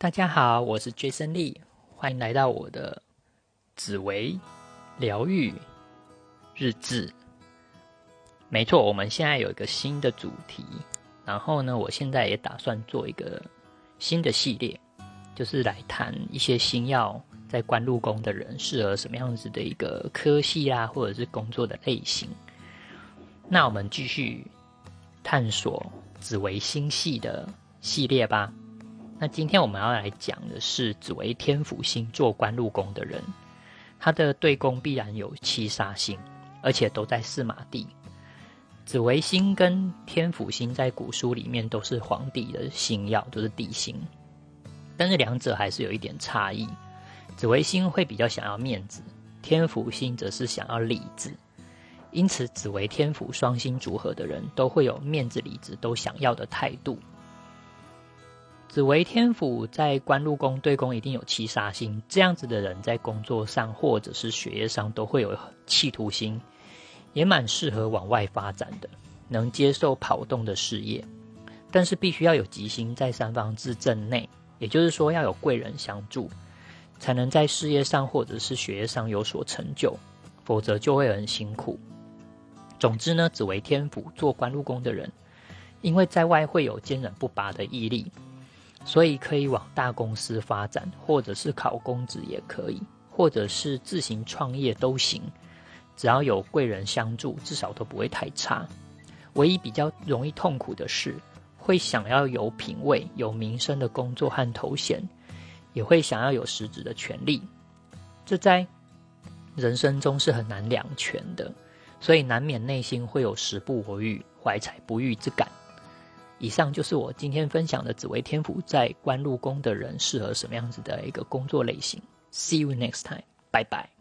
大家好，我是 Jason Lee，欢迎来到我的紫薇疗愈日志。没错，我们现在有一个新的主题，然后呢，我现在也打算做一个新的系列，就是来谈一些星耀在官禄宫的人适合什么样子的一个科系啊，或者是工作的类型。那我们继续探索紫微星系的系列吧。那今天我们要来讲的是紫微天府星做官禄宫的人，他的对宫必然有七煞星，而且都在四马地。紫微星跟天府星在古书里面都是皇帝的星耀，都是帝星，但是两者还是有一点差异。紫微星会比较想要面子，天府星则是想要理智。因此，紫微天府双星组合的人都会有面子、理智都想要的态度。紫微天府在官禄宫对宫一定有七杀星，这样子的人在工作上或者是学业上都会有企图心，也蛮适合往外发展的，能接受跑动的事业，但是必须要有吉星在三方之正内，也就是说要有贵人相助，才能在事业上或者是学业上有所成就，否则就会很辛苦。总之呢，紫微天府做官禄宫的人，因为在外会有坚韧不拔的毅力。所以可以往大公司发展，或者是考公职也可以，或者是自行创业都行，只要有贵人相助，至少都不会太差。唯一比较容易痛苦的是，会想要有品位、有名声的工作和头衔，也会想要有实质的权利，这在人生中是很难两全的，所以难免内心会有时不我欲、怀才不遇之感。以上就是我今天分享的紫微天府在官禄宫的人适合什么样子的一个工作类型。See you next time，拜拜。